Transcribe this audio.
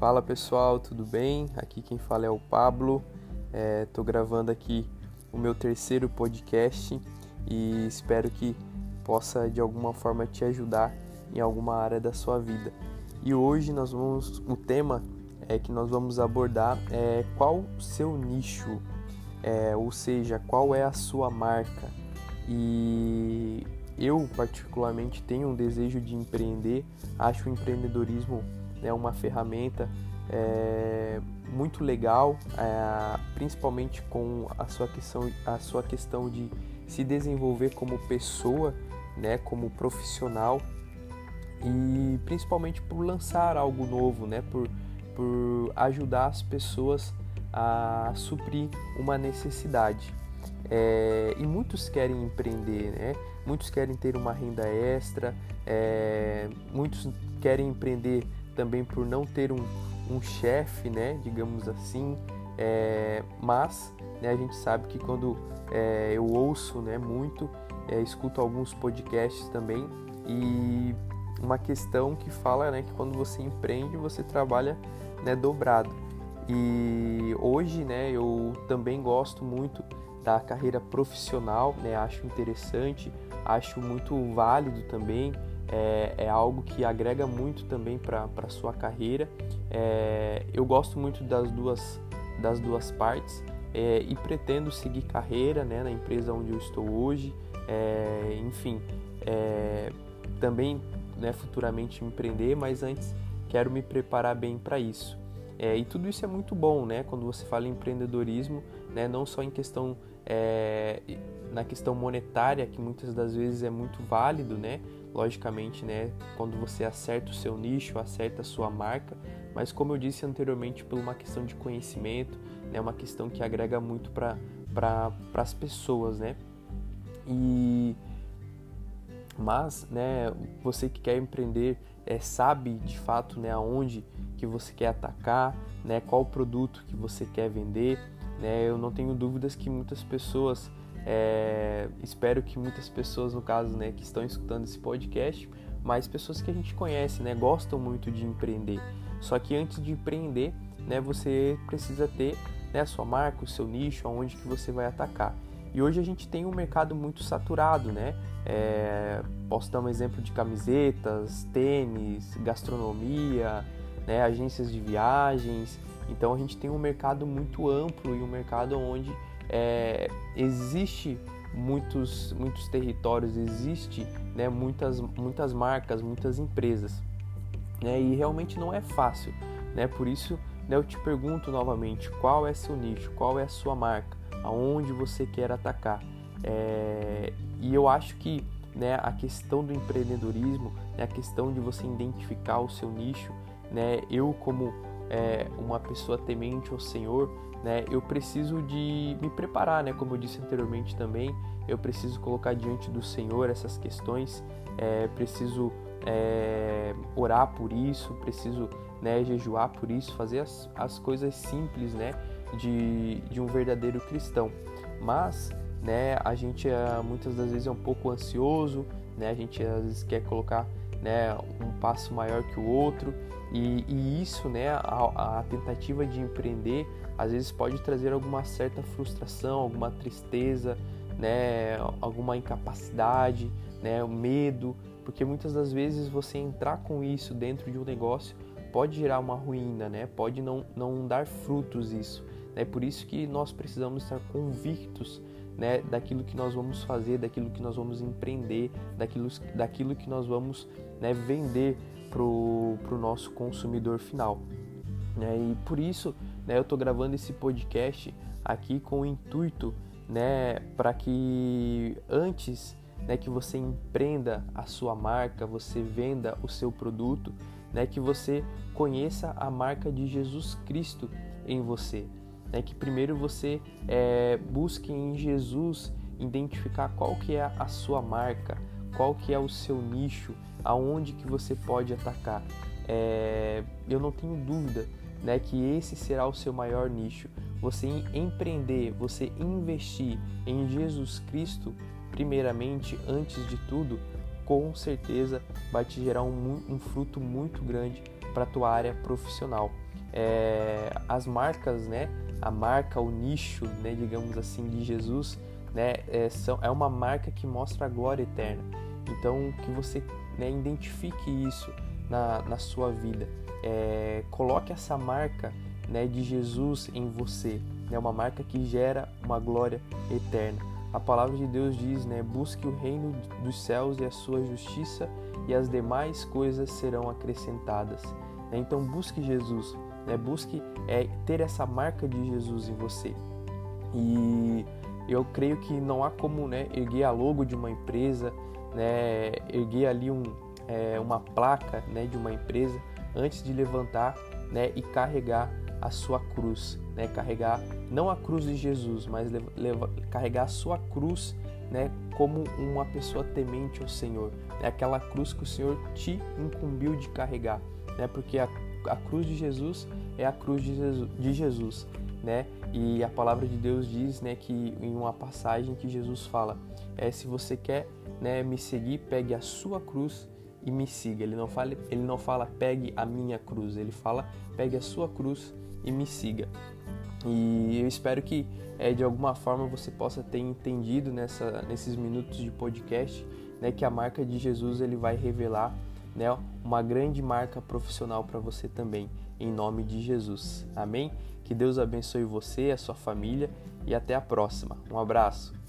Fala pessoal, tudo bem? Aqui quem fala é o Pablo. Estou é, gravando aqui o meu terceiro podcast e espero que possa de alguma forma te ajudar em alguma área da sua vida. E hoje nós vamos, o tema é que nós vamos abordar é qual o seu nicho, é, ou seja, qual é a sua marca. E eu particularmente tenho um desejo de empreender, acho o empreendedorismo né, uma ferramenta é, muito legal, é, principalmente com a sua questão, a sua questão de se desenvolver como pessoa, né, como profissional e principalmente por lançar algo novo, né, por, por ajudar as pessoas a suprir uma necessidade. É, e muitos querem empreender, né? muitos querem ter uma renda extra, é, muitos querem empreender também por não ter um, um chefe, né, digamos assim, é, mas né, a gente sabe que quando é, eu ouço né, muito, é, escuto alguns podcasts também e uma questão que fala né, que quando você empreende você trabalha né, dobrado. E hoje né, eu também gosto muito da carreira profissional, né, acho interessante, acho muito válido também é, é algo que agrega muito também para a sua carreira. É, eu gosto muito das duas, das duas partes é, e pretendo seguir carreira né, na empresa onde eu estou hoje. É, enfim, é, também né, futuramente empreender, mas antes quero me preparar bem para isso. É, e tudo isso é muito bom, né? Quando você fala em empreendedorismo, né? Não só em questão é, na questão monetária, que muitas das vezes é muito válido, né? logicamente, né, quando você acerta o seu nicho, acerta a sua marca, mas como eu disse anteriormente, por uma questão de conhecimento, né, uma questão que agrega muito para pra, as pessoas, né? E mas, né, você que quer empreender é, sabe de fato, né, aonde que você quer atacar, né, qual produto que você quer vender, né? Eu não tenho dúvidas que muitas pessoas é, espero que muitas pessoas, no caso, né, que estão escutando esse podcast, mas pessoas que a gente conhece, né, gostam muito de empreender. Só que antes de empreender, né, você precisa ter né, a sua marca, o seu nicho, aonde que você vai atacar. E hoje a gente tem um mercado muito saturado, né? É, posso dar um exemplo de camisetas, tênis, gastronomia, né, agências de viagens. Então a gente tem um mercado muito amplo e um mercado onde é, existe muitos, muitos territórios, existe né, muitas, muitas marcas, muitas empresas. Né, e realmente não é fácil. Né? Por isso né, eu te pergunto novamente, qual é seu nicho, qual é a sua marca, aonde você quer atacar. É, e eu acho que né, a questão do empreendedorismo, né, a questão de você identificar o seu nicho, né, eu como é, uma pessoa temente ao Senhor, né, eu preciso de me preparar, né, como eu disse anteriormente também, eu preciso colocar diante do Senhor essas questões, é, preciso é, orar por isso, preciso né, jejuar por isso, fazer as, as coisas simples né, de, de um verdadeiro cristão. Mas né, a gente é, muitas das vezes é um pouco ansioso, né, a gente às vezes quer colocar né, um passo maior que o outro e, e isso, né, a, a, tentativa de empreender, às vezes pode trazer alguma certa frustração, alguma tristeza, né, alguma incapacidade, né, o medo, porque muitas das vezes você entrar com isso dentro de um negócio pode gerar uma ruína, né, pode não, não dar frutos isso. É por isso que nós precisamos estar convictos né, daquilo que nós vamos fazer, daquilo que nós vamos empreender, daquilo, daquilo que nós vamos né, vender para o nosso consumidor final. Né? E por isso né, eu estou gravando esse podcast aqui com o intuito né, para que antes né, que você empreenda a sua marca, você venda o seu produto, né, que você conheça a marca de Jesus Cristo em você. Né, que primeiro você é, busque em Jesus identificar qual que é a sua marca, qual que é o seu nicho, aonde que você pode atacar. É, eu não tenho dúvida né, que esse será o seu maior nicho. Você empreender, você investir em Jesus Cristo, primeiramente, antes de tudo, com certeza vai te gerar um, um fruto muito grande para a tua área profissional. é, as marcas, né? A marca, o nicho, né? Digamos assim, de Jesus, né? É, são, é uma marca que mostra a glória eterna. Então, que você né, identifique isso na, na sua vida. É, coloque essa marca né, de Jesus em você, né, uma marca que gera uma glória eterna. A palavra de Deus diz, né, busque o reino dos céus e a sua justiça e as demais coisas serão acrescentadas. Né? Então busque Jesus, né? busque é, ter essa marca de Jesus em você. E eu creio que não há como né, erguer a logo de uma empresa, né, erguer ali um, é, uma placa né, de uma empresa antes de levantar né, e carregar a sua cruz, né, carregar não a cruz de Jesus, mas carregar a sua cruz né, como uma pessoa temente ao Senhor, é aquela cruz que o Senhor te incumbiu de carregar, né, porque a, a cruz de Jesus é a cruz de Jesus, de Jesus né? E a palavra de Deus diz, né, que em uma passagem que Jesus fala, é se você quer, né, me seguir, pegue a sua cruz e me siga. Ele não fala, ele não fala pegue a minha cruz, ele fala pegue a sua cruz e me siga. E eu espero que é, de alguma forma você possa ter entendido nessa, nesses minutos de podcast né, que a marca de Jesus ele vai revelar né, uma grande marca profissional para você também, em nome de Jesus. Amém? Que Deus abençoe você, a sua família e até a próxima. Um abraço.